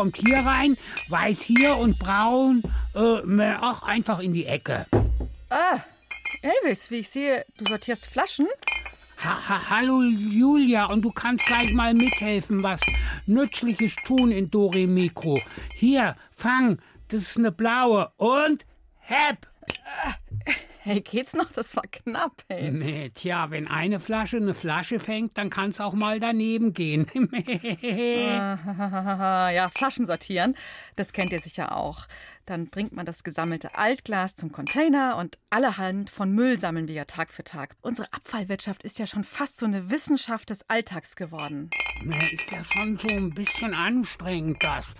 Kommt hier rein, weiß hier und braun, äh, auch einfach in die Ecke. Ah, Elvis, wie ich sehe, du sortierst Flaschen? Ha, ha, hallo Julia, und du kannst gleich mal mithelfen, was Nützliches tun in Dore Mikro. Hier, fang, das ist eine blaue und hep. Hey, geht's noch? Das war knapp, hey. Nee, tja, wenn eine Flasche eine Flasche fängt, dann kann's auch mal daneben gehen. ja, Flaschen sortieren, das kennt ihr sicher auch. Dann bringt man das gesammelte Altglas zum Container und allerhand von Müll sammeln wir ja Tag für Tag. Unsere Abfallwirtschaft ist ja schon fast so eine Wissenschaft des Alltags geworden. Ist ja schon so ein bisschen anstrengend, das.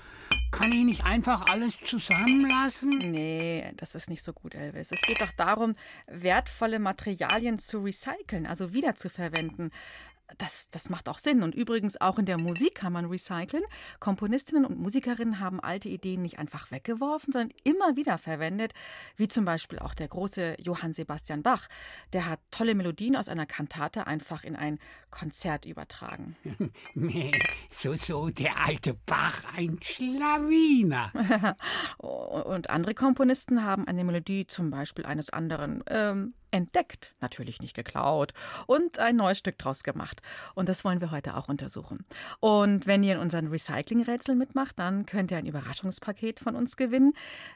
Kann ich nicht einfach alles zusammenlassen? Nee, das ist nicht so gut, Elvis. Es geht doch darum, wertvolle Materialien zu recyceln, also wiederzuverwenden. Das, das macht auch Sinn. Und übrigens auch in der Musik kann man recyceln. Komponistinnen und Musikerinnen haben alte Ideen nicht einfach weggeworfen, sondern immer wieder verwendet. Wie zum Beispiel auch der große Johann Sebastian Bach. Der hat tolle Melodien aus einer Kantate einfach in ein Konzert übertragen. So, so, der alte Bach, ein Schlawiner. und andere Komponisten haben eine Melodie zum Beispiel eines anderen ähm, entdeckt, natürlich nicht geklaut und ein neues Stück draus gemacht. Und das wollen wir heute auch untersuchen. Und wenn ihr in unseren Recycling-Rätseln mitmacht, dann könnt ihr ein Überraschungspaket von uns gewinnen.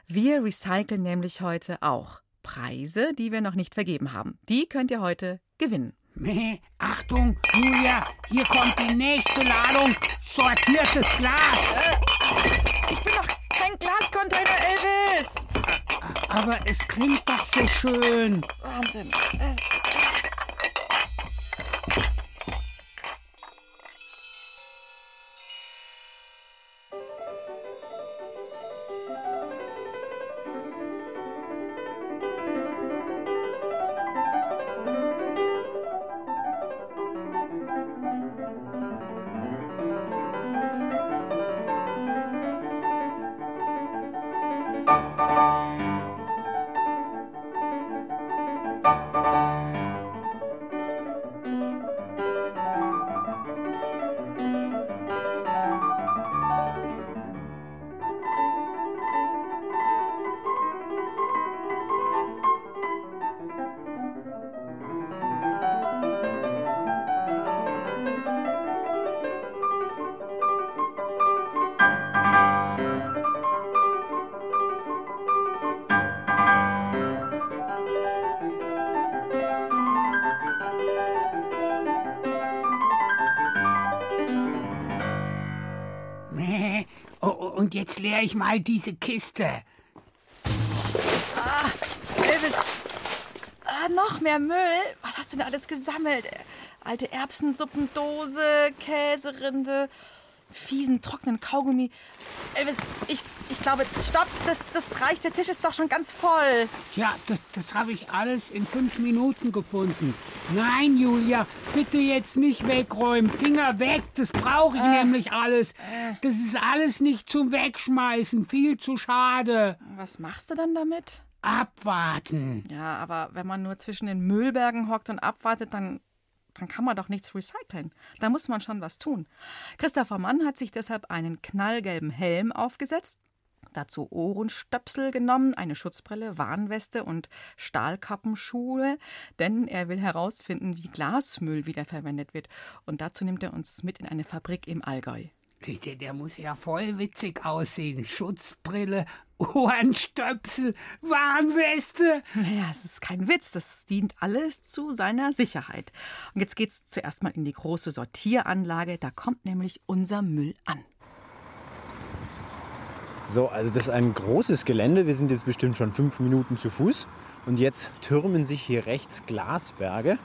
Wir recyceln nämlich heute auch Preise, die wir noch nicht vergeben haben. Die könnt ihr heute gewinnen. Nee, Achtung, Julia, hier kommt die nächste Ladung sortiertes Glas. Ich bin doch kein Glascontainer, Elvis. Aber es klingt doch so schön. Wahnsinn. Nee, jetzt leere ich mal diese Kiste. Elvis, ah, noch mehr Müll. Was hast du denn alles gesammelt? Alte Erbsensuppendose, Käserinde, fiesen, trockenen Kaugummi. Elvis, ich, ich glaube, stopp, das, das reicht. Der Tisch ist doch schon ganz voll. Ja, das, das habe ich alles in fünf Minuten gefunden. Nein, Julia, bitte jetzt nicht wegräumen. Finger weg, das brauche ich nämlich alles. Das ist alles nicht zum Wegschmeißen, viel zu schade. Was machst du dann damit? Abwarten. Ja, aber wenn man nur zwischen den Müllbergen hockt und abwartet, dann, dann kann man doch nichts recyceln. Da muss man schon was tun. Christopher Mann hat sich deshalb einen knallgelben Helm aufgesetzt, dazu Ohrenstöpsel genommen, eine Schutzbrille, Warnweste und Stahlkappenschuhe, denn er will herausfinden, wie Glasmüll wiederverwendet wird. Und dazu nimmt er uns mit in eine Fabrik im Allgäu. Der, der muss ja voll witzig aussehen. Schutzbrille, Ohrenstöpsel, Warnweste. Naja, es ist kein Witz, das dient alles zu seiner Sicherheit. Und jetzt geht's zuerst mal in die große Sortieranlage, da kommt nämlich unser Müll an. So, also das ist ein großes Gelände. Wir sind jetzt bestimmt schon fünf Minuten zu Fuß. Und jetzt türmen sich hier rechts Glasberge.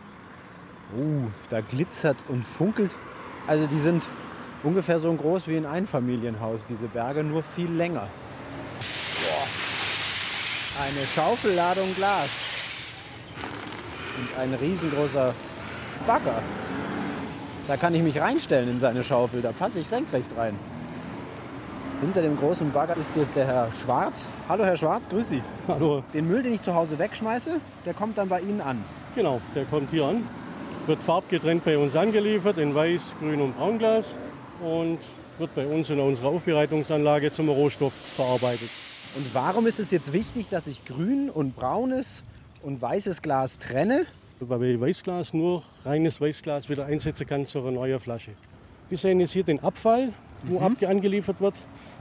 Uh, da glitzert und funkelt. Also die sind ungefähr so groß wie ein Einfamilienhaus, diese Berge, nur viel länger. Boah. Eine Schaufelladung Glas. Und ein riesengroßer Bagger. Da kann ich mich reinstellen in seine Schaufel, da passe ich senkrecht rein. Hinter dem großen Bagger ist jetzt der Herr Schwarz. Hallo Herr Schwarz, grüß Sie. Hallo. Den Müll, den ich zu Hause wegschmeiße, der kommt dann bei Ihnen an. Genau, der kommt hier an, wird farbgetrennt bei uns angeliefert in Weiß, Grün und Braunglas und wird bei uns in unserer Aufbereitungsanlage zum Rohstoff verarbeitet. Und warum ist es jetzt wichtig, dass ich grün und braunes und weißes Glas trenne? Weil ich Weißglas nur reines Weißglas wieder einsetzen kann zu einer neuen Flasche. Wir sehen jetzt hier den Abfall, wo mhm. angeliefert wird.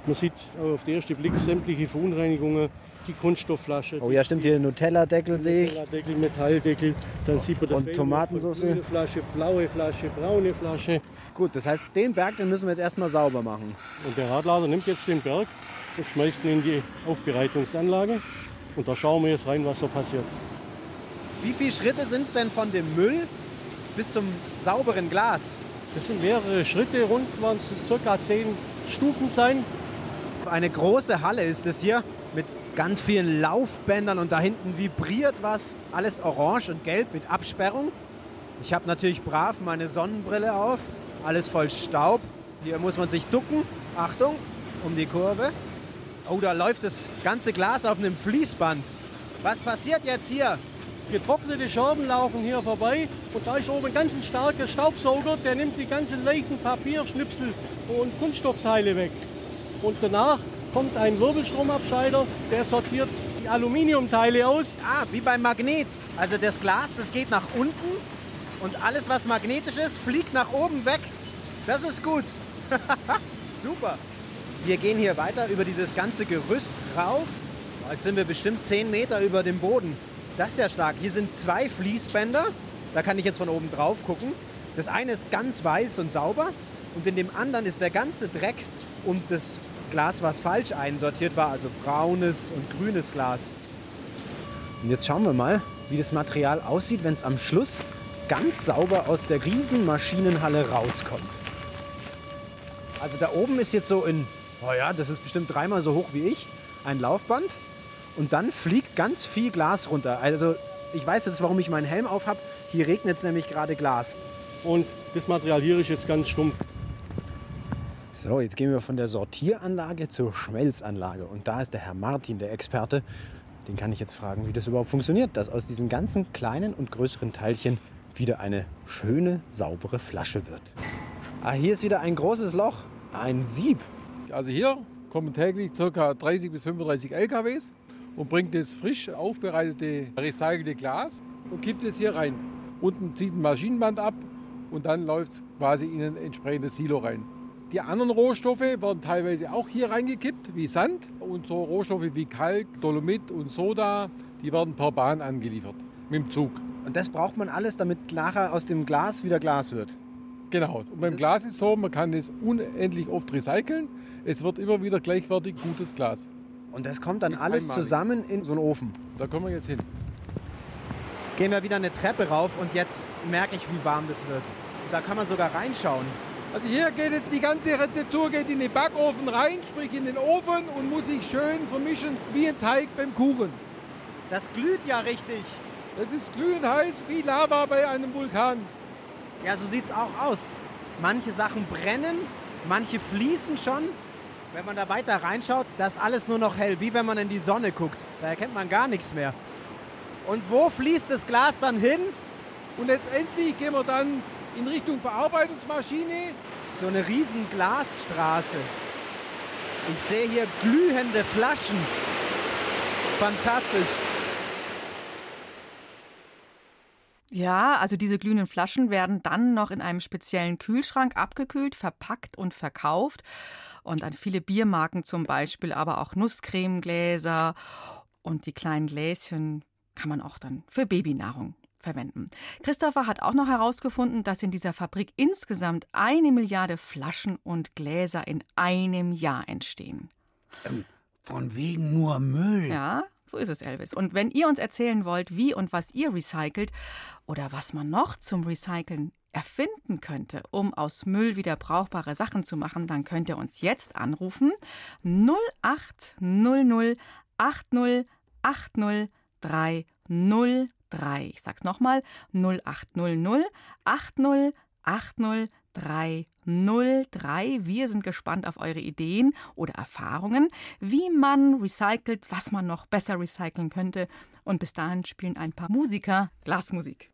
Man sieht auf den ersten Blick sämtliche Verunreinigungen, die Kunststoffflasche. Oh ja, stimmt, hier Nutella-Deckel sehe ich. Nutella-Deckel, Metalldeckel, dann sieht man Und Tomatensauce. Grüne Flasche, blaue Flasche, braune Flasche. Gut, das heißt, den Berg, den müssen wir jetzt erstmal sauber machen. Und der Radlader nimmt jetzt den Berg und schmeißt ihn in die Aufbereitungsanlage. Und da schauen wir jetzt rein, was so passiert. Wie viele Schritte sind es denn von dem Müll bis zum sauberen Glas? Das sind mehrere Schritte, rund waren es circa zehn Stufen sein. Eine große Halle ist es hier mit ganz vielen Laufbändern und da hinten vibriert was. Alles orange und gelb mit Absperrung. Ich habe natürlich brav meine Sonnenbrille auf. Alles voll Staub. Hier muss man sich ducken. Achtung, um die Kurve. Oh, da läuft das ganze Glas auf einem Fließband. Was passiert jetzt hier? Getrocknete Scherben laufen hier vorbei und da ist oben ein ganz starker Staubsauger, der nimmt die ganzen leichten Papierschnipsel und Kunststoffteile weg. Und danach kommt ein Wirbelstromabscheider, der sortiert die Aluminiumteile aus. Ah, wie beim Magnet. Also das Glas, das geht nach unten und alles, was magnetisch ist, fliegt nach oben weg. Das ist gut. Super. Wir gehen hier weiter über dieses ganze Gerüst rauf. Jetzt sind wir bestimmt 10 Meter über dem Boden. Das ist ja stark. Hier sind zwei Fließbänder. Da kann ich jetzt von oben drauf gucken. Das eine ist ganz weiß und sauber und in dem anderen ist der ganze Dreck und das Glas, was falsch einsortiert war, also braunes und grünes Glas. Und jetzt schauen wir mal, wie das Material aussieht, wenn es am Schluss ganz sauber aus der Riesenmaschinenhalle rauskommt. Also da oben ist jetzt so in, oh ja, das ist bestimmt dreimal so hoch wie ich, ein Laufband. Und dann fliegt ganz viel Glas runter. Also ich weiß jetzt, warum ich meinen Helm auf habe. Hier regnet es nämlich gerade Glas. Und das Material hier ist jetzt ganz stumpf. So, jetzt gehen wir von der Sortieranlage zur Schmelzanlage. Und da ist der Herr Martin, der Experte. Den kann ich jetzt fragen, wie das überhaupt funktioniert, dass aus diesen ganzen kleinen und größeren Teilchen wieder eine schöne, saubere Flasche wird. Ah, hier ist wieder ein großes Loch, ein Sieb. Also hier kommen täglich ca. 30 bis 35 LKWs und bringt das frisch aufbereitete, recycelte Glas und kippt es hier rein. Unten zieht ein Maschinenband ab und dann läuft es quasi in ein entsprechendes Silo rein. Die anderen Rohstoffe werden teilweise auch hier reingekippt, wie Sand. Und so Rohstoffe wie Kalk, Dolomit und Soda, die werden per Bahn angeliefert, mit dem Zug. Und das braucht man alles, damit nachher aus dem Glas wieder Glas wird? Genau. Und beim Glas ist es so, man kann das unendlich oft recyceln. Es wird immer wieder gleichwertig gutes Glas. Und das kommt dann alles einmalig. zusammen in so einen Ofen? Da kommen wir jetzt hin. Jetzt gehen wir wieder eine Treppe rauf und jetzt merke ich, wie warm das wird. Da kann man sogar reinschauen. Also hier geht jetzt die ganze Rezeptur geht in den Backofen rein, sprich in den Ofen und muss sich schön vermischen wie ein Teig beim Kuchen. Das glüht ja richtig. Das ist glühend heiß wie Lava bei einem Vulkan. Ja, so sieht es auch aus. Manche Sachen brennen, manche fließen schon. Wenn man da weiter reinschaut, das ist alles nur noch hell, wie wenn man in die Sonne guckt. Da erkennt man gar nichts mehr. Und wo fließt das Glas dann hin? Und letztendlich gehen wir dann in Richtung Verarbeitungsmaschine. So eine riesen Glasstraße. Ich sehe hier glühende Flaschen. Fantastisch. Ja, also diese glühenden Flaschen werden dann noch in einem speziellen Kühlschrank abgekühlt, verpackt und verkauft. Und an viele Biermarken zum Beispiel, aber auch Nusscremegläser und die kleinen Gläschen kann man auch dann für Babynahrung verwenden. Christopher hat auch noch herausgefunden, dass in dieser Fabrik insgesamt eine Milliarde Flaschen und Gläser in einem Jahr entstehen. Ähm, von wegen nur Müll. Ja, so ist es, Elvis. Und wenn ihr uns erzählen wollt, wie und was ihr recycelt oder was man noch zum Recyceln erfinden könnte, um aus Müll wieder brauchbare Sachen zu machen, dann könnt ihr uns jetzt anrufen 0800 80 80 303. Ich sag's nochmal 0800 80 80 303. Wir sind gespannt auf eure Ideen oder Erfahrungen, wie man recycelt, was man noch besser recyceln könnte. Und bis dahin spielen ein paar Musiker Glasmusik.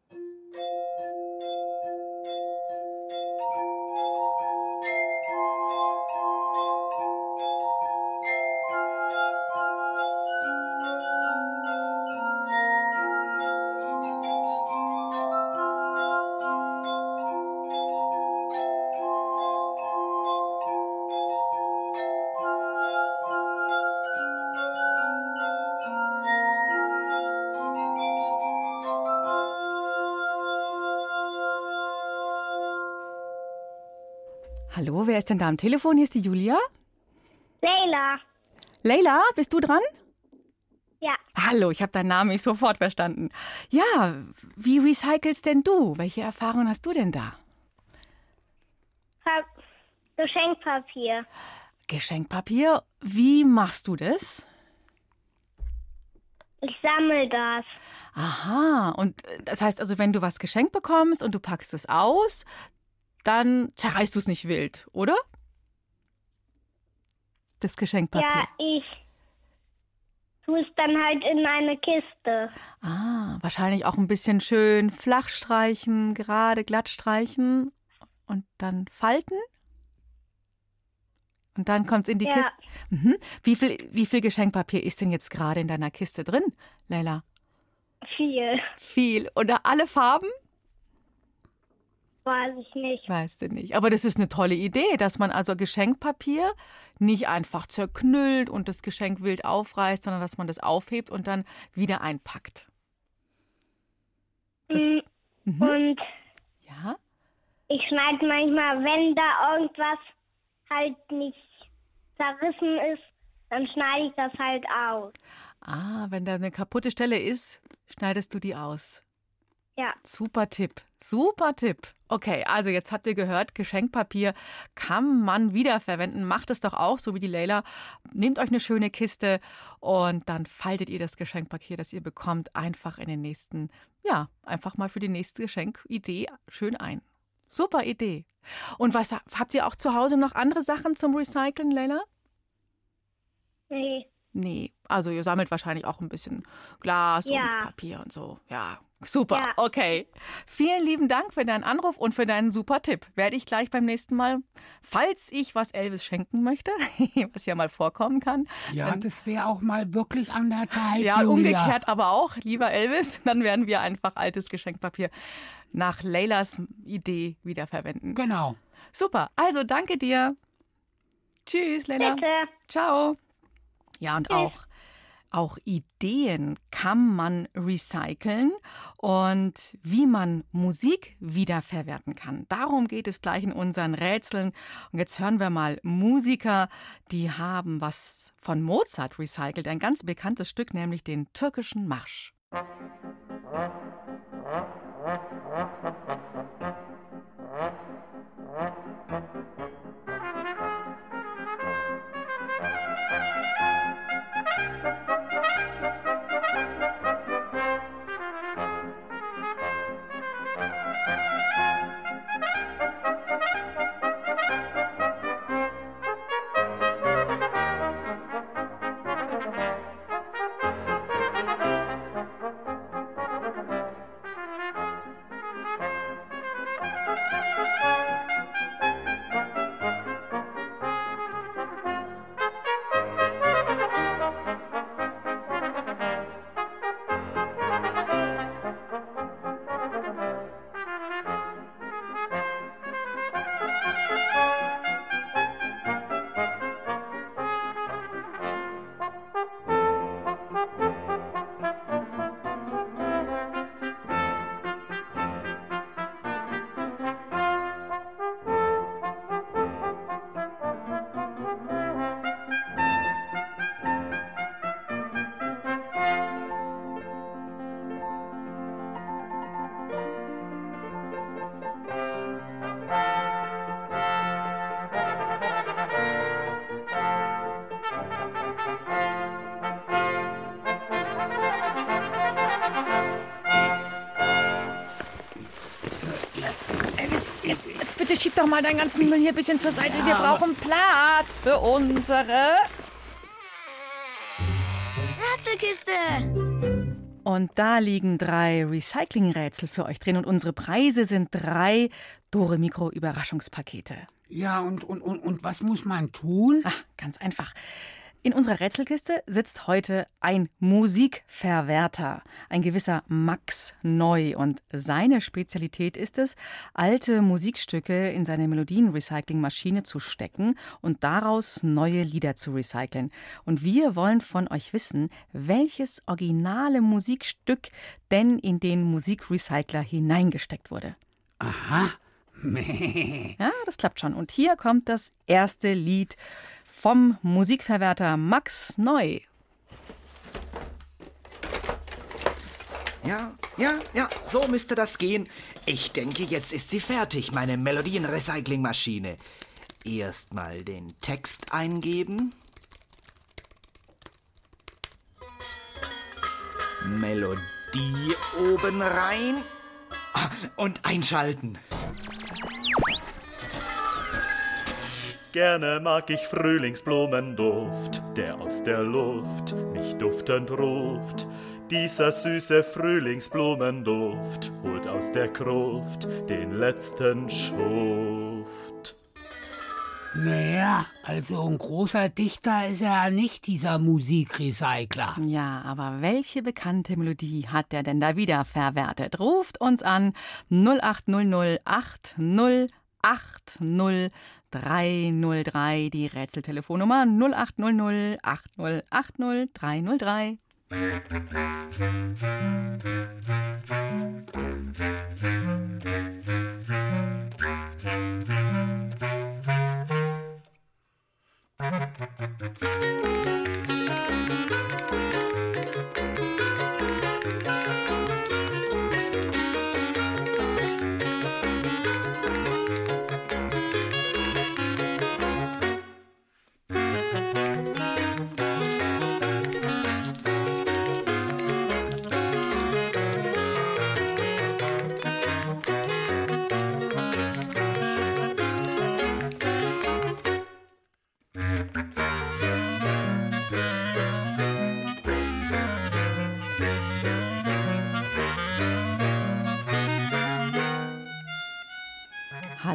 Ist denn da am Telefon? Hier ist die Julia. Leila. Leila, bist du dran? Ja. Hallo, ich habe deinen Namen nicht sofort verstanden. Ja, wie recycelst denn du? Welche Erfahrungen hast du denn da? Pa Geschenkpapier. Geschenkpapier, wie machst du das? Ich sammle das. Aha, und äh, das heißt also, wenn du was geschenkt bekommst und du packst es aus, dann zerreißt du es nicht wild, oder? Das Geschenkpapier. Ja, ich tue es dann halt in eine Kiste. Ah, wahrscheinlich auch ein bisschen schön flach streichen, gerade glatt streichen und dann falten. Und dann kommt es in die Ja. Kiste. Mhm. Wie, viel, wie viel Geschenkpapier ist denn jetzt gerade in deiner Kiste drin, Leila? Viel. Viel. Und alle Farben? Weiß ich nicht. Weißt du nicht. Aber das ist eine tolle Idee, dass man also Geschenkpapier nicht einfach zerknüllt und das Geschenk wild aufreißt, sondern dass man das aufhebt und dann wieder einpackt. Das, Mm, mhm. Und Ja? ich schneide manchmal, wenn da irgendwas halt nicht zerrissen ist, dann schneide ich das halt aus. Ah, wenn da eine kaputte Stelle ist, schneidest du die aus. Ja. Super Tipp. Super Tipp. Okay, also jetzt habt ihr gehört, Geschenkpapier kann man wiederverwenden. Macht es doch auch, so wie die Leila. Nehmt euch eine schöne Kiste und dann faltet ihr das Geschenkpapier, das ihr bekommt, einfach in den nächsten, ja, einfach mal für die nächste Geschenkidee schön ein. Super Idee. Und was habt ihr auch zu Hause noch andere Sachen zum Recyceln, Leila? Nee. Nee, also ihr sammelt wahrscheinlich auch ein bisschen Glas Ja. und Papier und so. Ja, super. Ja. Okay. Vielen lieben Dank für deinen Anruf und für deinen super Tipp. Werde ich gleich beim nächsten Mal, falls ich was Elvis schenken möchte, was ja mal vorkommen kann. Ja, das wäre auch mal wirklich an der Zeit. Ja, Julia. umgekehrt aber auch, lieber Elvis, dann werden wir einfach altes Geschenkpapier nach Leylas Idee wiederverwenden. Genau. Super. Also danke dir. Tschüss, Leila. Bitte. Ciao. Ja, und auch, auch Ideen kann man recyceln und wie man Musik wiederverwerten kann. Darum geht es gleich in unseren Rätseln. Und jetzt hören wir mal Musiker, die haben was von Mozart recycelt. Ein ganz bekanntes Stück, nämlich den türkischen Marsch. bitte schieb doch mal deinen ganzen Müll hier ein bisschen zur Seite. Wir brauchen Platz für unsere Rätselkiste. Und da liegen drei Recycling-Rätsel für euch drin und unsere Preise sind drei Dore Mikro Überraschungspakete. Ja, und, und, und, und was muss man tun? Ah, ganz einfach. In unserer Rätselkiste sitzt heute ein Musikverwerter, ein gewisser Max Neu. Und seine Spezialität ist es, alte Musikstücke in seine Melodienrecyclingmaschine zu stecken und daraus neue Lieder zu recyceln. Und wir wollen von euch wissen, welches originale Musikstück denn in den Musikrecycler hineingesteckt wurde. Aha. Ja, das klappt schon. Und hier kommt das erste Lied vom Musikverwerter Max Neu. Ja, ja, ja, so müsste das gehen. Ich denke, jetzt ist sie fertig, meine Melodienrecyclingmaschine. Erstmal den Text eingeben. Melodie oben rein. Ah, Und einschalten. Gerne mag ich Frühlingsblumenduft, der aus der Luft mich duftend ruft. Dieser süße Frühlingsblumenduft holt aus der Gruft den letzten Schuft. Naja, also ein großer Dichter ist er ja nicht, dieser Musikrecycler. Ja, aber welche bekannte Melodie hat der denn da wieder verwertet? Ruft uns an 0800 80 303, die Rätseltelefonnummer 0800 80 303.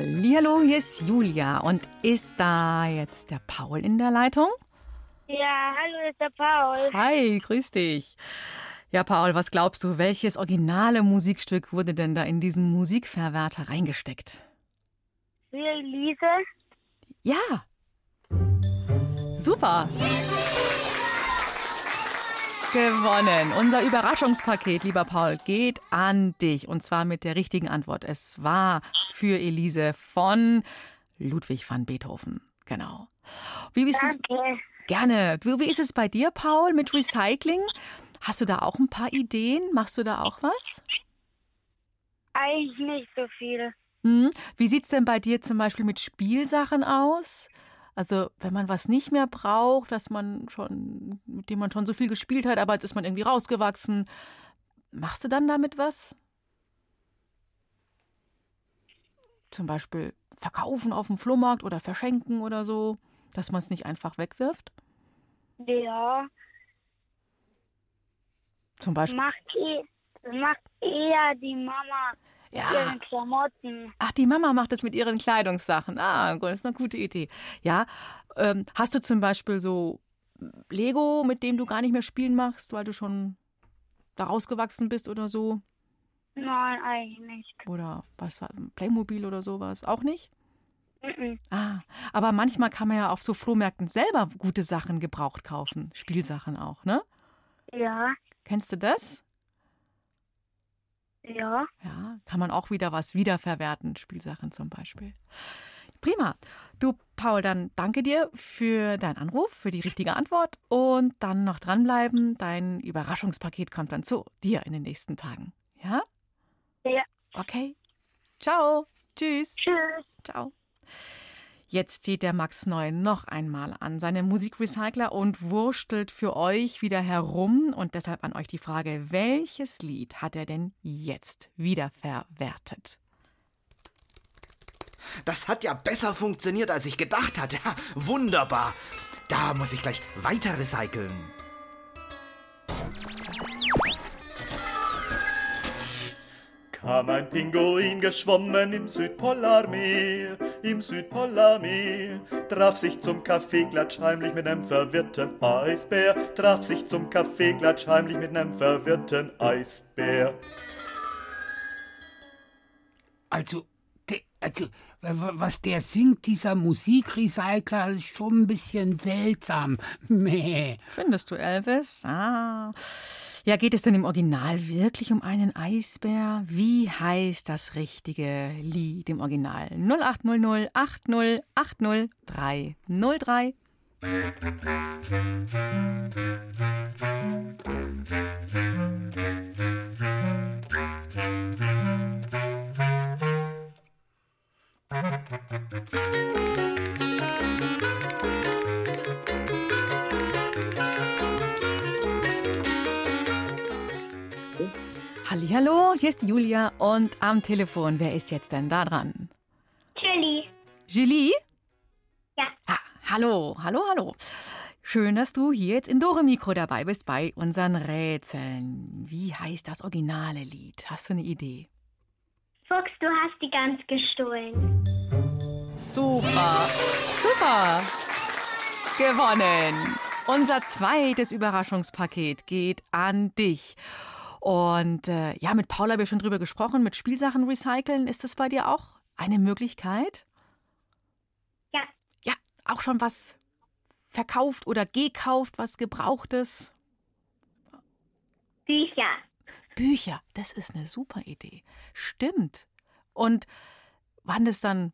Hallihallo, hier ist Julia und ist da jetzt der Paul in der Leitung? Ja, hallo, das ist der Paul. Hi, grüß dich. Ja, Paul, was glaubst du, welches originale Musikstück wurde denn da in diesen Musikverwerter reingesteckt? Für Elise. Ja. Super. Gewonnen. Unser Überraschungspaket, lieber Paul, geht an dich. Und zwar mit der richtigen Antwort. Es war für Elise von Ludwig van Beethoven. Genau. Wie ist es? Danke. Gerne. Du, Wie ist es bei dir, Paul, mit Recycling? Hast du da auch ein paar Ideen? Machst du da auch was? Eigentlich nicht so viel. Hm? Wie sieht es denn bei dir zum Beispiel mit Spielsachen aus? Also, wenn man was nicht mehr braucht, dass man schon, mit dem man schon so viel gespielt hat, aber jetzt ist man irgendwie rausgewachsen. Machst du dann damit was? Zum Beispiel verkaufen auf dem Flohmarkt oder verschenken oder so, dass man es nicht einfach wegwirft? Ja, Zum Beispiel. macht, eh, macht eher die Mama Ja. ihren Klamotten. Ach, die Mama macht das mit ihren Kleidungssachen. Ah, gut, das ist eine gute Idee. Ja, ähm, hast du zum Beispiel so Lego, mit dem du gar nicht mehr spielen machst, weil du schon da rausgewachsen bist oder so? Nein, eigentlich nicht. Oder was war Playmobil oder sowas? Auch nicht? Mhm. Ah, aber manchmal kann man ja auf so Flohmärkten selber gute Sachen gebraucht kaufen. Spielsachen auch, ne? Ja, Kennst du das? Ja. Ja, kann man auch wieder was wiederverwerten, Spielsachen zum Beispiel. Prima. Du, Paul, dann danke dir für deinen Anruf, für die richtige Antwort und dann noch dranbleiben. Dein Überraschungspaket kommt dann zu dir in den nächsten Tagen. Ja? Ja. Okay. Ciao. Tschüss. Tschüss. Ciao. Jetzt steht der Max Neu noch einmal an seinem Musikrecycler und wurstelt für euch wieder herum. Und deshalb an euch die Frage, welches Lied hat er denn jetzt wieder verwertet? das hat ja besser funktioniert, als ich gedacht hatte. Ha, wunderbar. Da muss ich gleich weiter recyceln. Kam ein Pinguin geschwommen im Südpolarmeer, im Südpolarmeer, traf sich zum Kaffeeklatsch heimlich mit nem verwirrten Eisbär, traf sich zum Kaffeeklatsch heimlich mit nem verwirrten Eisbär. Also, also, was der singt, dieser Musikrecycler, ist schon ein bisschen seltsam. Meh. Findest du, Elvis? Ah. Ja, geht es denn im Original wirklich um einen Eisbär? Wie heißt das richtige Lied im Original? 0800 80 80 303. Hallo, hier ist Julia und am Telefon, wer ist jetzt denn da dran? Chili. Julie? Ja. Ah, hallo, hallo, hallo. Schön, dass du hier jetzt in Dore Mikro dabei bist bei unseren Rätseln. Wie heißt das originale Lied? Hast du eine Idee? Fuchs, du hast die Gans gestohlen. Super, super. Gewonnen. Unser zweites Überraschungspaket geht an dich. Und äh, ja, mit Paula haben wir schon drüber gesprochen, mit Spielsachen recyceln. Ist das bei dir auch eine Möglichkeit? Ja. Ja, auch schon was verkauft oder gekauft, was gebrauchtes? Bücher. Bücher, das ist eine super Idee. Stimmt. Und waren das dann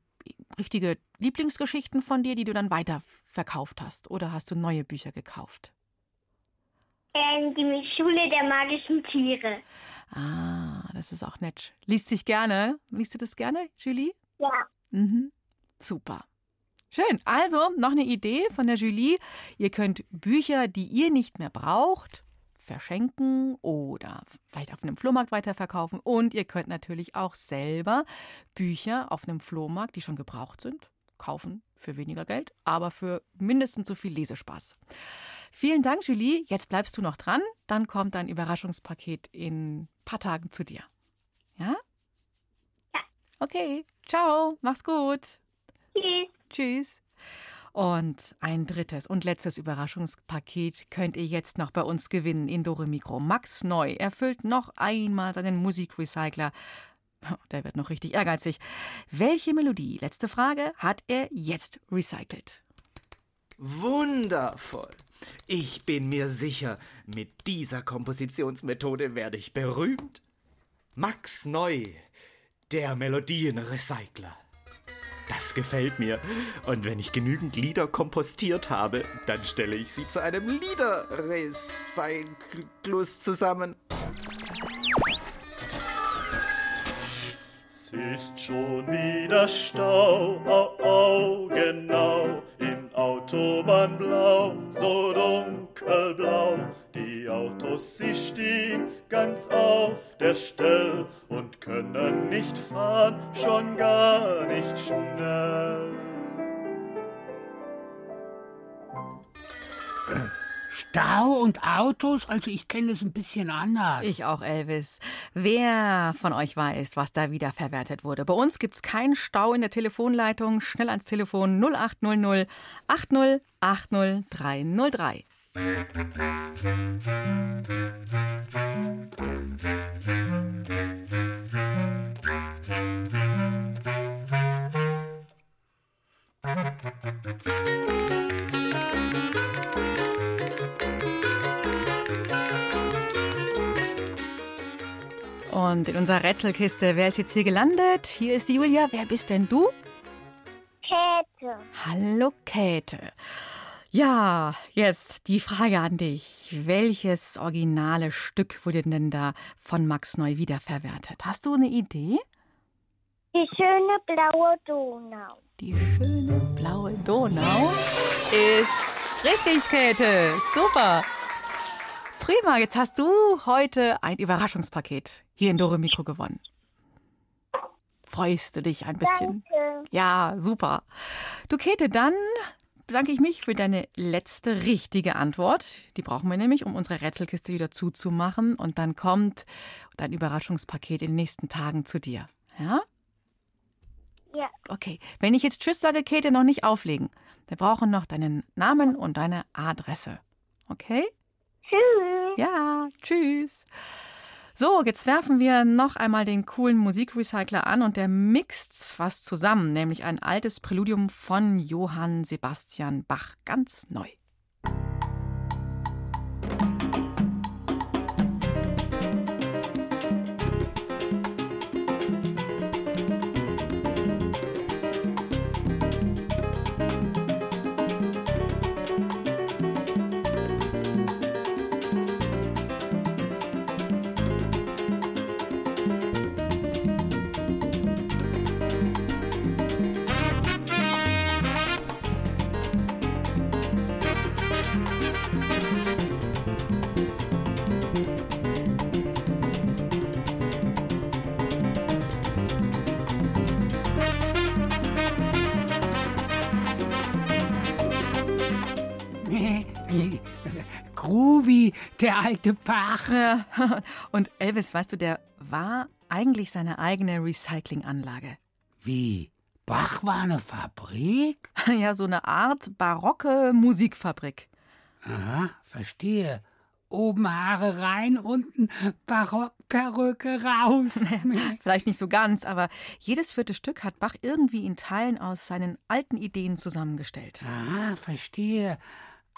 richtige Lieblingsgeschichten von dir, die du dann weiter verkauft hast? Oder hast du neue Bücher gekauft? Ähm, die Schule der magischen Tiere. Ah, das ist auch nett. Liest sich gerne. Liest du das gerne, Julie? Ja. Mhm. Super. Schön. Also, noch eine Idee von der Julie. Ihr könnt Bücher, die ihr nicht mehr braucht, verschenken oder vielleicht auf einem Flohmarkt weiterverkaufen. Und ihr könnt natürlich auch selber Bücher auf einem Flohmarkt, die schon gebraucht sind, kaufen für weniger Geld, aber für mindestens so viel Lesespaß. Vielen Dank, Julie. Jetzt bleibst du noch dran. Dann kommt dein Überraschungspaket in ein paar Tagen zu dir. Ja? Ja. Okay. Ciao. Mach's gut. Tschüss. Tschüss. Und ein drittes und letztes Überraschungspaket könnt ihr jetzt noch bei uns gewinnen in Dore Mikro. Max Neu erfüllt noch einmal seinen Musikrecycler. Der wird noch richtig ehrgeizig. Welche Melodie, letzte Frage, hat er jetzt recycelt? Wundervoll. Ich bin mir sicher, mit dieser Kompositionsmethode werde ich berühmt. Max Neu, der Melodienrecycler. Das gefällt mir. Und wenn ich genügend Lieder kompostiert habe, dann stelle ich sie zu einem Liederrecyklus zusammen. Es ist schon wieder Stau, au, au, genau, in Autobahnblau, so dunkelblau. Die Autos, sie stehen ganz auf der Stelle und können nicht fahren, schon gar nicht schnell. Stau und Autos, also ich kenne das ein bisschen anders. Ich auch, Elvis. Wer von euch weiß, was da wieder verwertet wurde? Bei uns gibt's keinen Stau in der Telefonleitung. Schnell ans Telefon 0800 80 80 303. Und in unserer Rätselkiste, wer ist jetzt hier gelandet? Hier ist die Julia. Wer bist denn du? Käthe. Hallo Käthe. Ja, jetzt die Frage an dich. Welches originale Stück wurde denn da von Max Neu wiederverwertet? Hast du eine Idee? Die schöne blaue Donau. Die schöne blaue Donau ist richtig, Käthe. Super. Prima, jetzt hast du heute ein Überraschungspaket hier in Dore Mikro gewonnen. freust du dich ein bisschen. Danke. Ja, super. Du, Käthe, dann bedanke ich mich für deine letzte richtige Antwort. Die brauchen wir nämlich, um unsere Rätselkiste wieder zuzumachen. Und dann kommt dein Überraschungspaket in den nächsten Tagen zu dir. Ja? Ja. Okay. Wenn ich jetzt Tschüss sage, Käthe, noch nicht auflegen. Wir brauchen noch deinen Namen und deine Adresse. Okay? Tschüss. Ja, tschüss. So, jetzt werfen wir noch einmal den coolen Musikrecycler an und der mixt was zusammen, nämlich ein altes Präludium von Johann Sebastian Bach, ganz neu. Groovy, der alte Bach. Ja, und Elvis, weißt du, der war eigentlich seine eigene Recyclinganlage. Wie? Bach war eine Fabrik? Ja, so eine Art barocke Musikfabrik. Aha, verstehe. Oben Haare rein, unten Barockperücke raus. Vielleicht nicht so ganz, aber jedes vierte Stück hat Bach irgendwie in Teilen aus seinen alten Ideen zusammengestellt. Ah, verstehe.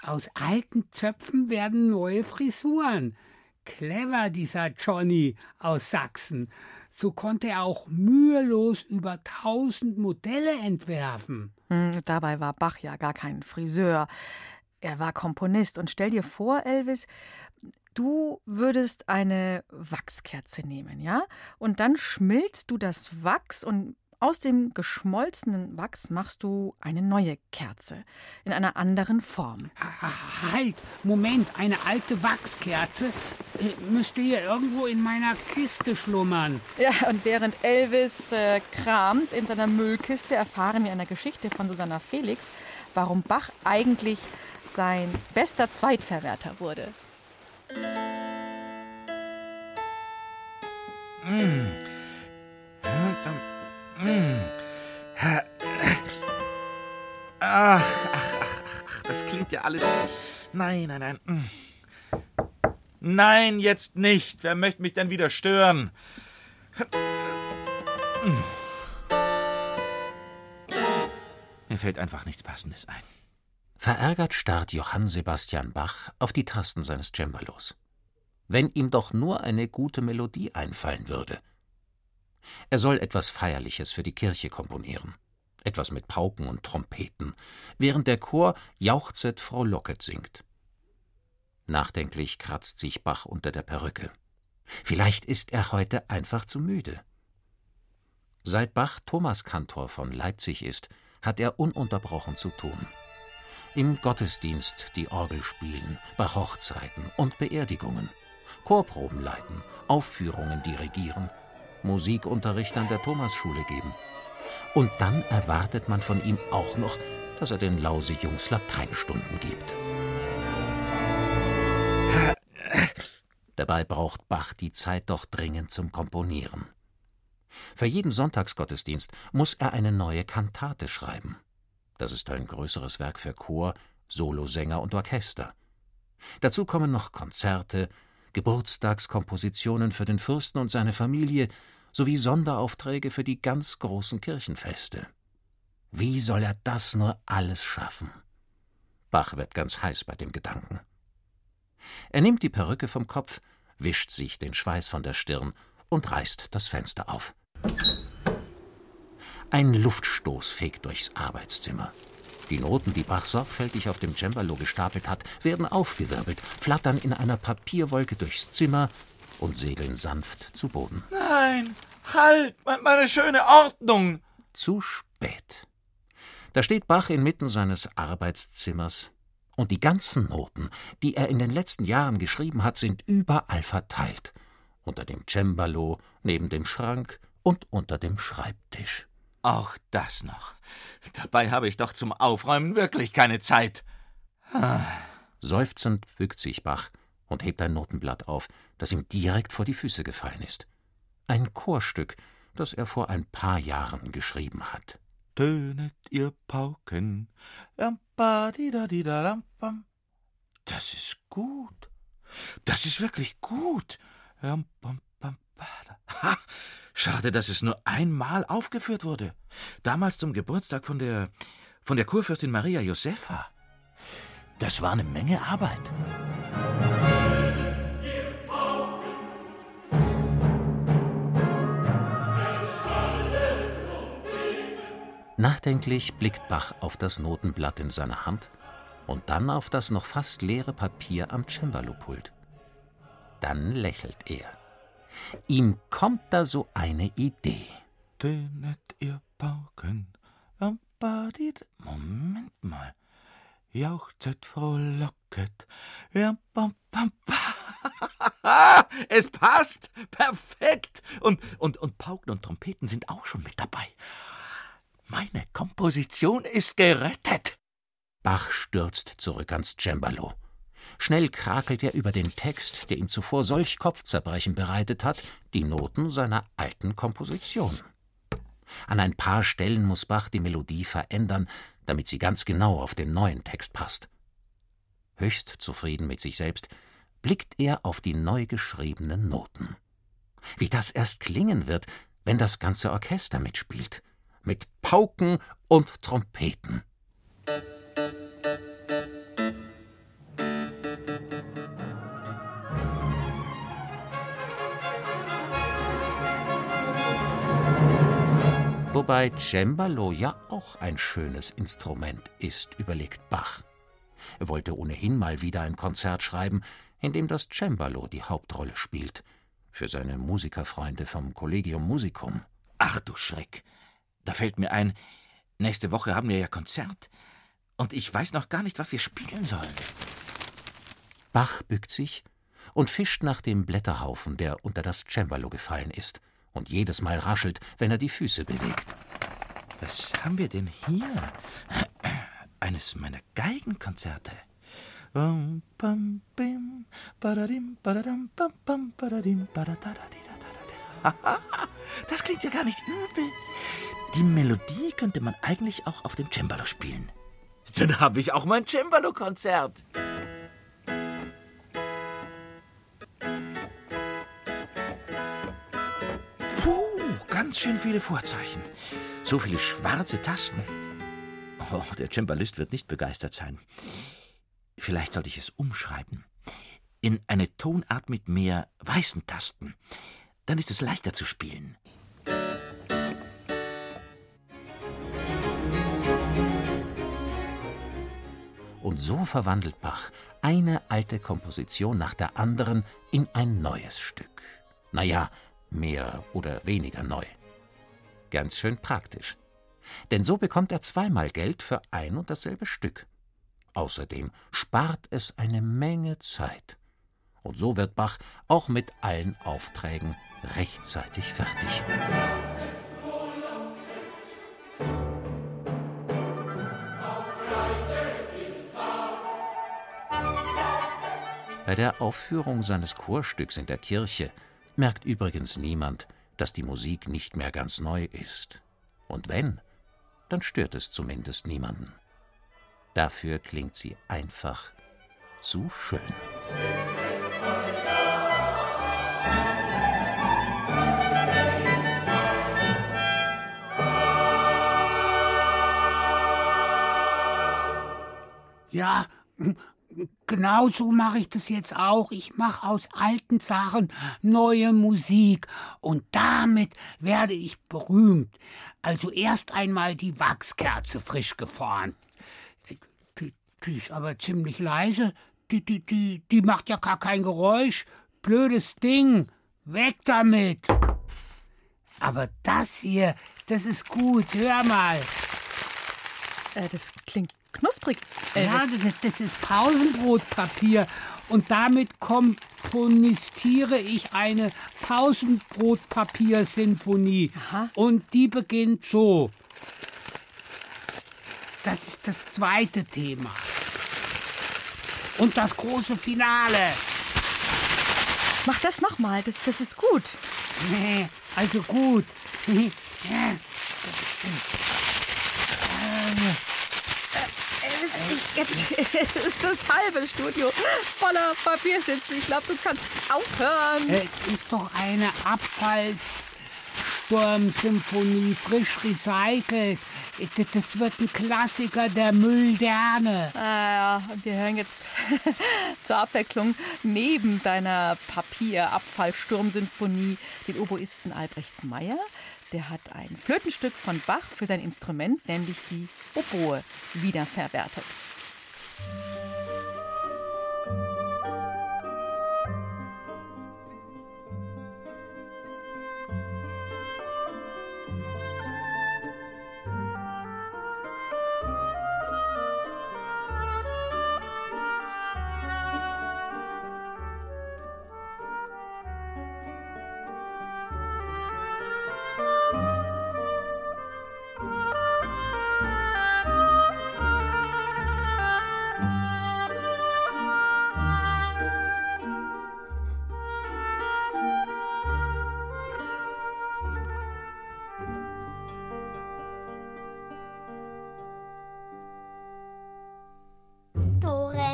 Aus alten Zöpfen werden neue Frisuren. Clever, dieser Johnny aus Sachsen. So konnte er auch mühelos über tausend Modelle entwerfen. Hm, dabei war Bach ja gar kein Friseur. Er war Komponist. Und stell dir vor, Elvis, du würdest eine Wachskerze nehmen, ja? Und dann schmilzt du das Wachs und aus dem geschmolzenen Wachs machst du eine neue Kerze in einer anderen Form. Ah, Halt, Moment, eine alte Wachskerze äh, müsste hier irgendwo in meiner Kiste schlummern. Ja, und während Elvis äh, kramt in seiner Müllkiste, erfahren wir in der Geschichte von Susanna Felix, warum Bach eigentlich sein bester Zweitverwerter wurde. Ach, das klingt ja alles. Nein, nein, nein. Mm. Nein, jetzt nicht. Wer möchte mich denn wieder stören? Mir fällt einfach nichts Passendes ein. Verärgert starrt Johann Sebastian Bach auf die Tasten seines Cembalos. Wenn ihm doch nur eine gute Melodie einfallen würde. Er soll etwas Feierliches für die Kirche komponieren. Etwas mit Pauken und Trompeten, während der Chor Jauchzet Frau Locket singt. Nachdenklich kratzt sich Bach unter der Perücke. Vielleicht ist er heute einfach zu müde. Seit Bach Thomaskantor von Leipzig ist, hat er ununterbrochen zu tun. Im Gottesdienst die Orgel spielen, bei Hochzeiten und Beerdigungen, Chorproben leiten, Aufführungen dirigieren, Musikunterricht an der Thomasschule geben. Und dann erwartet man von ihm auch noch, dass er den Lausejungs Lateinstunden gibt. Dabei braucht Bach die Zeit doch dringend zum Komponieren. Für jeden Sonntagsgottesdienst muss er eine neue Kantate schreiben. Das ist ein größeres Werk für Chor, Solosänger und Orchester. Dazu kommen noch Konzerte, Geburtstagskompositionen für den Fürsten und seine Familie sowie Sonderaufträge für die ganz großen Kirchenfeste. Wie soll er das nur alles schaffen? Bach wird ganz heiß bei dem Gedanken. Er nimmt die Perücke vom Kopf, wischt sich den Schweiß von der Stirn und reißt das Fenster auf. Ein Luftstoß fegt durchs Arbeitszimmer. Die Noten, die Bach sorgfältig auf dem Cembalo gestapelt hat, werden aufgewirbelt, flattern in einer Papierwolke durchs Zimmer und segeln sanft zu Boden. Nein, halt, meine schöne Ordnung. Zu spät. Da steht Bach inmitten seines Arbeitszimmers, und die ganzen Noten, die er in den letzten Jahren geschrieben hat, sind überall verteilt. Unter dem Cembalo, neben dem Schrank und unter dem Schreibtisch. Auch das noch. Dabei habe ich doch zum Aufräumen wirklich keine Zeit. Ah. Seufzend bückt sich Bach und hebt ein Notenblatt auf, das ihm direkt vor die Füße gefallen ist. Ein Chorstück, das er vor ein paar Jahren geschrieben hat. Tönet ihr Pauken. Das ist gut. Das ist wirklich gut. Ha, schade, dass es nur einmal aufgeführt wurde. Damals zum Geburtstag von der von der Kurfürstin Maria Josefa. Das war eine Menge Arbeit. Nachdenklich blickt Bach auf das Notenblatt in seiner Hand und dann auf das noch fast leere Papier am Cembalo-Pult. Dann lächelt er. Ihm kommt da so eine Idee. Tönet ihr Pauken, Moment mal. Jauchzet, frohlocket. Es passt! Perfekt! Und, und, und Pauken und Trompeten sind auch schon mit dabei. Meine Komposition ist gerettet. Bach stürzt zurück ans Cembalo. Schnell krakelt er über den Text, der ihm zuvor solch Kopfzerbrechen bereitet hat, die Noten seiner alten Komposition. An ein paar Stellen muss Bach die Melodie verändern, damit sie ganz genau auf den neuen Text passt. Höchst zufrieden mit sich selbst blickt er auf die neu geschriebenen Noten. Wie das erst klingen wird, wenn das ganze Orchester mitspielt mit Pauken und Trompeten. Wobei Cembalo ja auch ein schönes Instrument ist, überlegt Bach. Er wollte ohnehin mal wieder ein Konzert schreiben, in dem das Cembalo die Hauptrolle spielt, für seine Musikerfreunde vom Collegium Musicum. Ach du Schreck, da fällt mir ein, nächste Woche haben wir ja Konzert. Und ich weiß noch gar nicht, was wir spielen sollen. Bach bückt sich und fischt nach dem Blätterhaufen, der unter das Cembalo gefallen ist und jedes Mal raschelt, wenn er die Füße bewegt. Was haben wir denn hier? Eines meiner Geigenkonzerte. Das klingt ja gar nicht übel. Die Melodie könnte man eigentlich auch auf dem Cembalo spielen. Dann habe ich auch mein Cembalo-Konzert. Puh, ganz schön viele Vorzeichen. So viele schwarze Tasten. Oh, der Cembalist wird nicht begeistert sein. Vielleicht sollte ich es umschreiben. In eine Tonart mit mehr weißen Tasten. Dann ist es leichter zu spielen. Und so verwandelt Bach eine alte Komposition nach der anderen in ein neues Stück. Naja, mehr oder weniger neu. Ganz schön praktisch. Denn so bekommt er zweimal Geld für ein und dasselbe Stück. Außerdem spart es eine Menge Zeit. Und so wird Bach auch mit allen Aufträgen rechtzeitig fertig. Bei der Aufführung seines Chorstücks in der Kirche merkt übrigens niemand, dass die Musik nicht mehr ganz neu ist. Und wenn, dann stört es zumindest niemanden. Dafür klingt sie einfach zu schön. Ja, Genau so mache ich das jetzt auch. Ich mache aus alten Sachen neue Musik und damit werde ich berühmt. Also erst einmal die Wachskerze frisch gefahren. Die, die ist aber ziemlich leise. Die, die, die, die macht ja gar kein Geräusch. Blödes Ding. Weg damit. Aber das hier, das ist gut. Hör mal. Äh, das klingt knusprig. Elvis. Ja, das, das ist Pausenbrotpapier. Und damit komponistiere ich eine Pausenbrotpapier-Sinfonie. Und die beginnt so. Das ist das zweite Thema. Und das große Finale. Mach das nochmal, das, das ist gut. Nee, also gut. Jetzt ist das halbe Studio voller Papierschnipsel. Ich glaube, du kannst aufhören. Es ist doch eine Abfallsturmsymphonie, frisch recycelt. Das wird ein Klassiker der Müllderne. Ah, ja, und wir hören jetzt zur Abwechslung neben deiner Papierabfallsturmsymphonie den Oboisten Albrecht Meyer. Der hat ein Flötenstück von Bach für sein Instrument, nämlich die Oboe, wiederverwertet. Bye.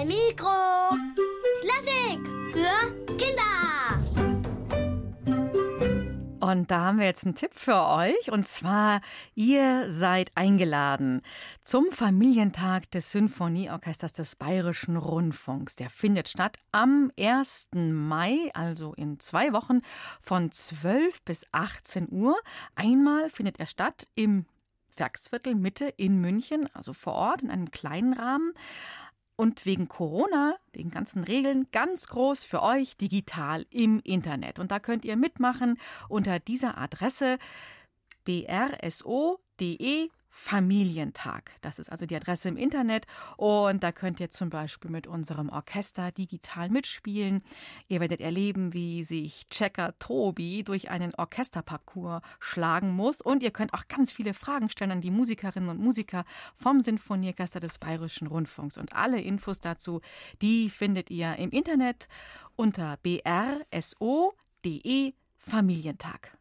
Dore Mikro. Klassik für Kinder. Und da haben wir jetzt einen Tipp für euch. Und zwar, ihr seid eingeladen zum Familientag des Sinfonieorchesters des Bayerischen Rundfunks. Der findet statt am 1. Mai, also in zwei Wochen, von 12 bis 18 Uhr. Einmal findet er statt im Werksviertel Mitte in München, also vor Ort in einem kleinen Rahmen. Und wegen Corona, den ganzen Regeln, ganz groß für euch digital im Internet. Und da könnt ihr mitmachen unter dieser Adresse brso.de Familientag. Das ist also die Adresse im Internet und da könnt ihr zum Beispiel mit unserem Orchester digital mitspielen. Ihr werdet erleben, wie sich Checker Tobi durch einen Orchesterparcours schlagen muss und ihr könnt auch ganz viele Fragen stellen an die Musikerinnen und Musiker vom Sinfonieorchester des Bayerischen Rundfunks. Und alle Infos dazu, die findet ihr im Internet unter brso.de Familientag.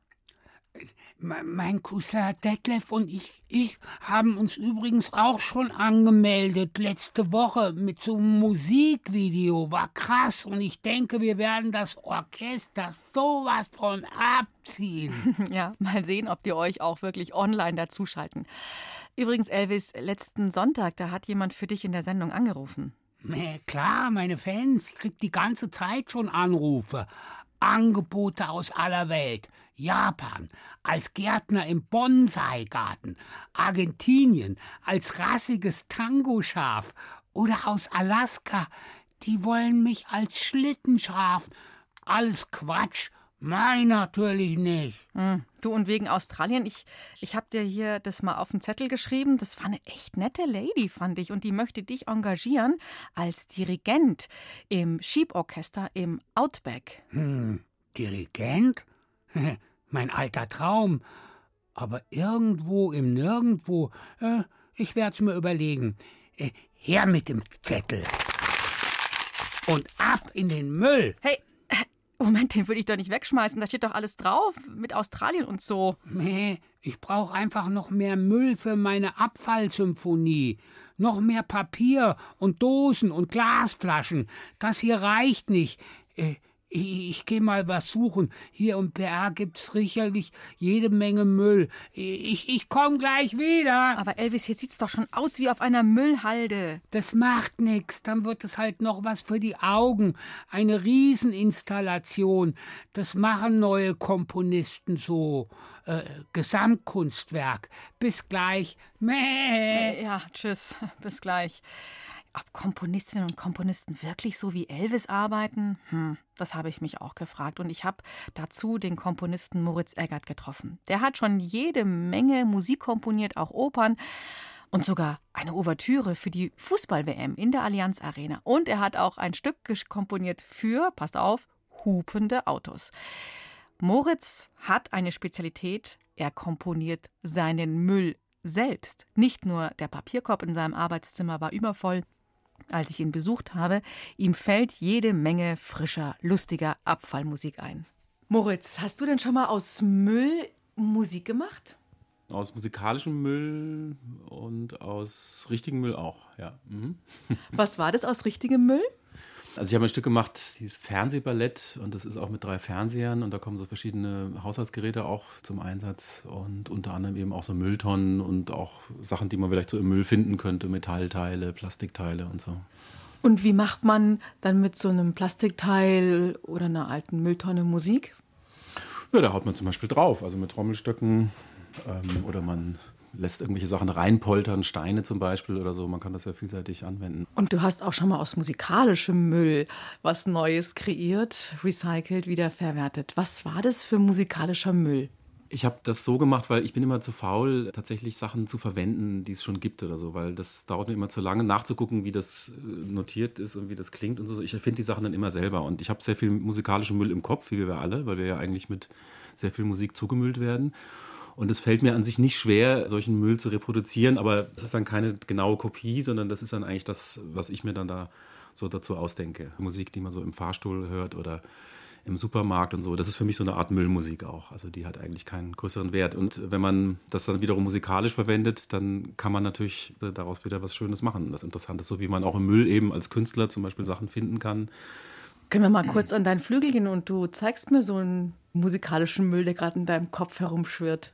Me- Mein Cousin Detlef und ich, ich haben uns übrigens auch schon angemeldet letzte Woche mit so einem Musikvideo. War krass und ich denke, wir werden das Orchester sowas von abziehen. Ja, mal sehen, ob die euch auch wirklich online dazuschalten. Übrigens, Elvis, letzten Sonntag, da hat jemand für dich in der Sendung angerufen. Klar, meine Fans, ich krieg die ganze Zeit schon Anrufe. Angebote aus aller Welt. Japan, als Gärtner im Bonsai-Garten. Argentinien, als rassiges Tango-Schaf. Oder aus Alaska, die wollen mich als Schlittenschaf. Alles Quatsch. Mein natürlich nicht. Hm, Du und wegen Australien, ich, ich habe dir hier das mal auf den Zettel geschrieben. Das war eine echt nette Lady, fand ich. Und die möchte dich engagieren als Dirigent im Schieborchester im Outback. Hm, Dirigent? mein alter Traum. Aber irgendwo im Nirgendwo. Äh, ich werd's mir überlegen. Äh, her mit dem Zettel. Und ab in den Müll. Hey, äh, Moment, den würde ich doch nicht wegschmeißen. Da steht doch alles drauf mit Australien und so. Nee, ich brauche einfach noch mehr Müll für meine Abfallsymphonie. Noch mehr Papier und Dosen und Glasflaschen. Das hier reicht nicht. Äh, ich, gehe mal was suchen. Hier im PR gibt's sicherlich jede Menge Müll. Ich, ich komm gleich wieder. Aber Elvis, hier sieht's doch schon aus wie auf einer Müllhalde. Das macht nix. Dann wird es halt noch was für die Augen. Eine Rieseninstallation. Das machen neue Komponisten so. Äh, Gesamtkunstwerk. Bis gleich. Mäh. Ja, tschüss. Bis gleich. Ob Komponistinnen und Komponisten wirklich so wie Elvis arbeiten? Hm, das habe ich mich auch gefragt. Und ich habe dazu den Komponisten Moritz Eggert getroffen. Der hat schon jede Menge Musik komponiert, auch Opern. und sogar eine Ouvertüre für die Fußball-WM in der Allianz Arena. Und er hat auch ein Stück komponiert für, passt auf, hupende Autos. Moritz hat eine Spezialität, er komponiert seinen Müll selbst. Nicht nur der Papierkorb in seinem Arbeitszimmer war übervoll, als ich ihn besucht habe, ihm fällt jede Menge frischer, lustiger Abfallmusik ein. Moritz, hast du denn schon mal aus Müll Musik gemacht? Aus musikalischem Müll und aus richtigem Müll auch, ja. Mhm. Was war das aus richtigem Müll? Also ich habe ein Stück gemacht, dieses Fernsehballett und das ist auch mit drei Fernsehern und da kommen so verschiedene Haushaltsgeräte auch zum Einsatz und unter anderem eben auch so Mülltonnen und auch Sachen, die man vielleicht so im Müll finden könnte, Metallteile, Plastikteile und so. Und wie macht man dann mit so einem Plastikteil oder einer alten Mülltonne Musik? Ja, da haut man zum Beispiel drauf, also mit Trommelstöcken ähm, oder man lässt irgendwelche Sachen reinpoltern, Steine zum Beispiel oder so. Man kann das ja vielseitig anwenden. Und du hast auch schon mal aus musikalischem Müll was Neues kreiert, recycelt, wiederverwertet. Was war das für musikalischer Müll? Ich habe das so gemacht, weil ich bin immer zu faul, tatsächlich Sachen zu verwenden, die es schon gibt oder so, weil das dauert mir immer zu lange nachzugucken, wie das äh, notiert ist und wie das klingt und so. Ich erfinde die Sachen dann immer selber und ich habe sehr viel musikalischen Müll im Kopf, wie wir alle, weil wir ja eigentlich mit sehr viel Musik zugemüllt werden. Und es fällt mir an sich nicht schwer, solchen Müll zu reproduzieren, aber das ist dann keine genaue Kopie, sondern das ist dann eigentlich das, was ich mir dann da so dazu ausdenke. Musik, die man so im Fahrstuhl hört oder im Supermarkt und so. Das ist für mich so eine Art Müllmusik auch. Also die hat eigentlich keinen größeren Wert. Und wenn man das dann wiederum musikalisch verwendet, dann kann man natürlich daraus wieder was Schönes machen. Das Interessante ist so, wie man auch im Müll eben als Künstler zum Beispiel Sachen finden kann. Können wir mal kurz an deinen Flügel gehen und du zeigst mir so einen musikalischen Müll, der gerade in deinem Kopf herumschwirrt?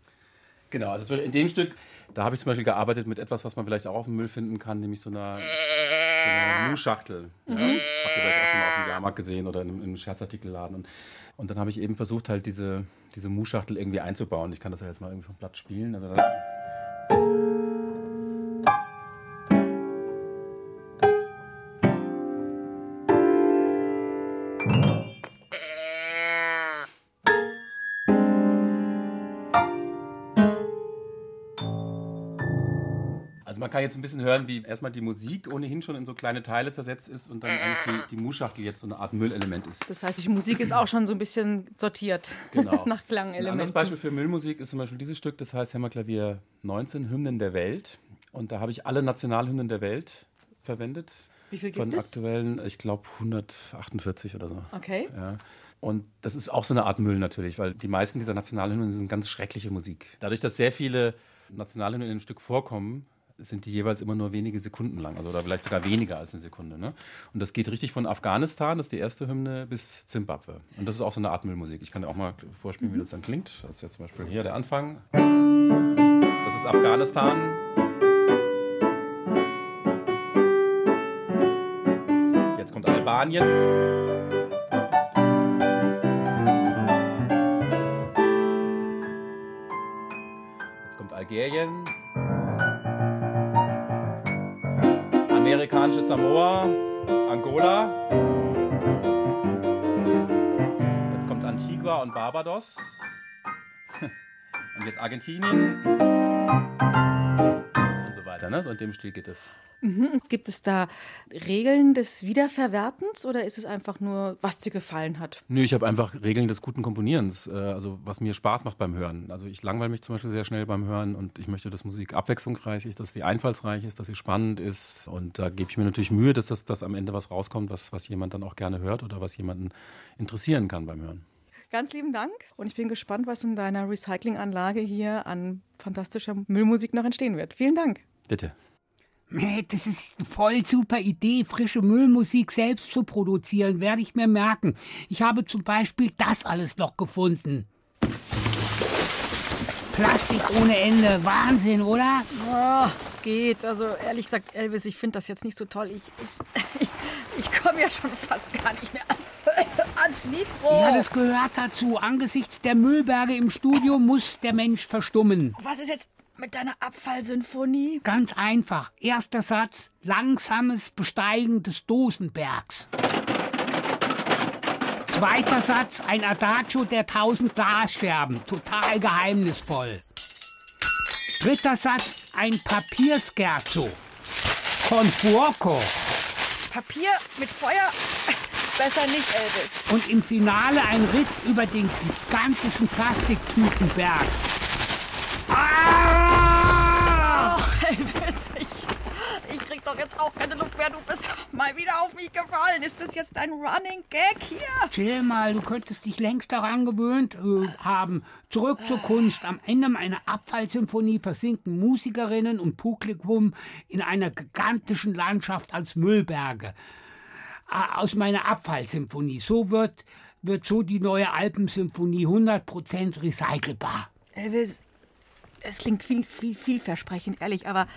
Genau, also in dem Stück, da habe ich zum Beispiel gearbeitet mit etwas, was man vielleicht auch auf dem Müll finden kann, nämlich so einer, so einer Mu-Schachtel. Mhm. Ja? Habt ihr vielleicht auch schon mal auf dem Jahrmarkt gesehen oder in einem Scherzartikelladen. Und, und dann habe ich eben versucht, halt diese, diese Mu-Schachtel irgendwie einzubauen. Ich kann das ja jetzt mal irgendwie vom Blatt spielen. Also man kann jetzt ein bisschen hören, wie erstmal die Musik ohnehin schon in so kleine Teile zersetzt ist und dann eigentlich die, die Mu-Schachtel jetzt so eine Art Müllelement ist. Das heißt, die Musik ist auch schon so ein bisschen sortiert genau. nach Klangelementen. Ein anderes Beispiel für Müllmusik ist zum Beispiel dieses Stück, das heißt Hammerklavier 19, Hymnen der Welt. Und da habe ich alle Nationalhymnen der Welt verwendet. Wie viel gibt Von es? aktuellen, ich glaube 148 oder so. Okay. Ja. Und das ist auch so eine Art Müll natürlich, weil die meisten dieser Nationalhymnen sind ganz schreckliche Musik. Dadurch, dass sehr viele Nationalhymnen in dem Stück vorkommen, sind die jeweils immer nur wenige Sekunden lang, also oder vielleicht sogar weniger als eine Sekunde. Ne? Und das geht richtig von Afghanistan, das ist die erste Hymne, bis Zimbabwe. Und das ist auch so eine Art Müllmusik. Ich kann dir auch mal vorspielen, wie das dann klingt. Das ist jetzt zum Beispiel hier der Anfang. Das ist Afghanistan. Jetzt kommt Albanien. Jetzt kommt Algerien. Amerikanische Samoa, Angola. Jetzt kommt Antigua und Barbados. Und jetzt Argentinien. Weiter. Ne? So in dem Stil geht es. Mhm. Gibt es da Regeln des Wiederverwertens oder ist es einfach nur, was dir gefallen hat? Nö, ich habe einfach Regeln des guten Komponierens, äh, also was mir Spaß macht beim Hören. Also ich langweile mich zum Beispiel sehr schnell beim Hören und ich möchte, dass Musik abwechslungsreich ist, dass sie einfallsreich ist, dass sie spannend ist. Und da gebe ich mir natürlich Mühe, dass das dass am Ende was rauskommt, was, was jemand dann auch gerne hört oder was jemanden interessieren kann beim Hören. Ganz lieben Dank und ich bin gespannt, was in deiner Recyclinganlage hier an fantastischer Müllmusik noch entstehen wird. Vielen Dank. Bitte. Das ist eine voll super Idee, frische Müllmusik selbst zu produzieren, werde ich mir merken. Ich habe zum Beispiel das alles noch gefunden. Plastik ohne Ende, Wahnsinn, oder? Oh, geht. Also ehrlich gesagt, Elvis, ich finde das jetzt nicht so toll. Ich, ich, ich, ich komme ja schon fast gar nicht mehr an, ans Mikro. Ja, das gehört dazu. Angesichts der Müllberge im Studio muss der Mensch verstummen. Was ist jetzt mit deiner Abfallsinfonie? Ganz einfach. Erster Satz: langsames Besteigen des Dosenbergs. Zweiter Satz: ein Adagio der tausend Glasscherben. Total geheimnisvoll. Dritter Satz: ein Papierscherzo von Fuoco. Papier mit Feuer? Besser nicht, Elvis. Und im Finale ein Ritt über den gigantischen Plastiktütenberg. Ah! Jetzt auch keine Luft mehr. Du bist mal wieder auf mich gefallen. Ist das jetzt ein Running Gag hier? Chill mal, du könntest dich längst daran gewöhnt äh, haben. Zurück zur Kunst. Am Ende meiner Abfallsymphonie versinken Musikerinnen und Publikum in einer gigantischen Landschaft als Müllberge. Äh, aus meiner Abfallsymphonie. So wird, wird so die neue Alpensymphonie 100% recycelbar. Elvis, es klingt viel, viel, vielversprechend, ehrlich, aber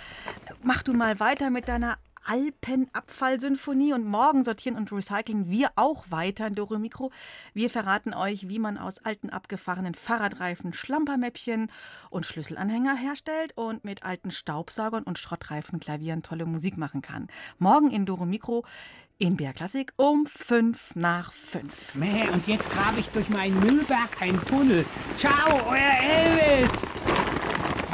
mach du mal weiter mit deiner Alpenabfallsymphonie und morgen sortieren und recyceln wir auch weiter in Doro Mikro. Wir verraten euch, wie man aus alten abgefahrenen Fahrradreifen Schlampermäppchen und Schlüsselanhänger herstellt und mit alten Staubsaugern und Schrottreifen Klavieren tolle Musik machen kann. Morgen in Doro Mikro in BR Klassik um fünf nach fünf. Mäh, und jetzt grabe ich durch meinen Müllberg einen Tunnel. Ciao, euer Elvis!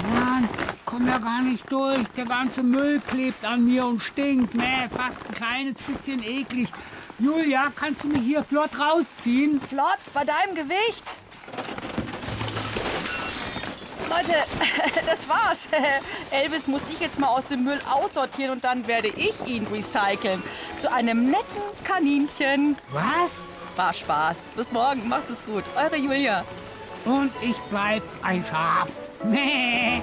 Mann, komm ja gar nicht durch. Der ganze Müll klebt an mir und stinkt. Mäh, fast ein kleines bisschen eklig. Julia, kannst du mich hier flott rausziehen? Flott? Bei deinem Gewicht? Leute, das war's. Elvis muss ich jetzt mal aus dem Müll aussortieren und dann werde ich ihn recyceln. Zu einem netten Kaninchen. Was? War Spaß. Bis morgen. Macht's es gut. Eure Julia. Und ich bleib ein Schaf. Meh.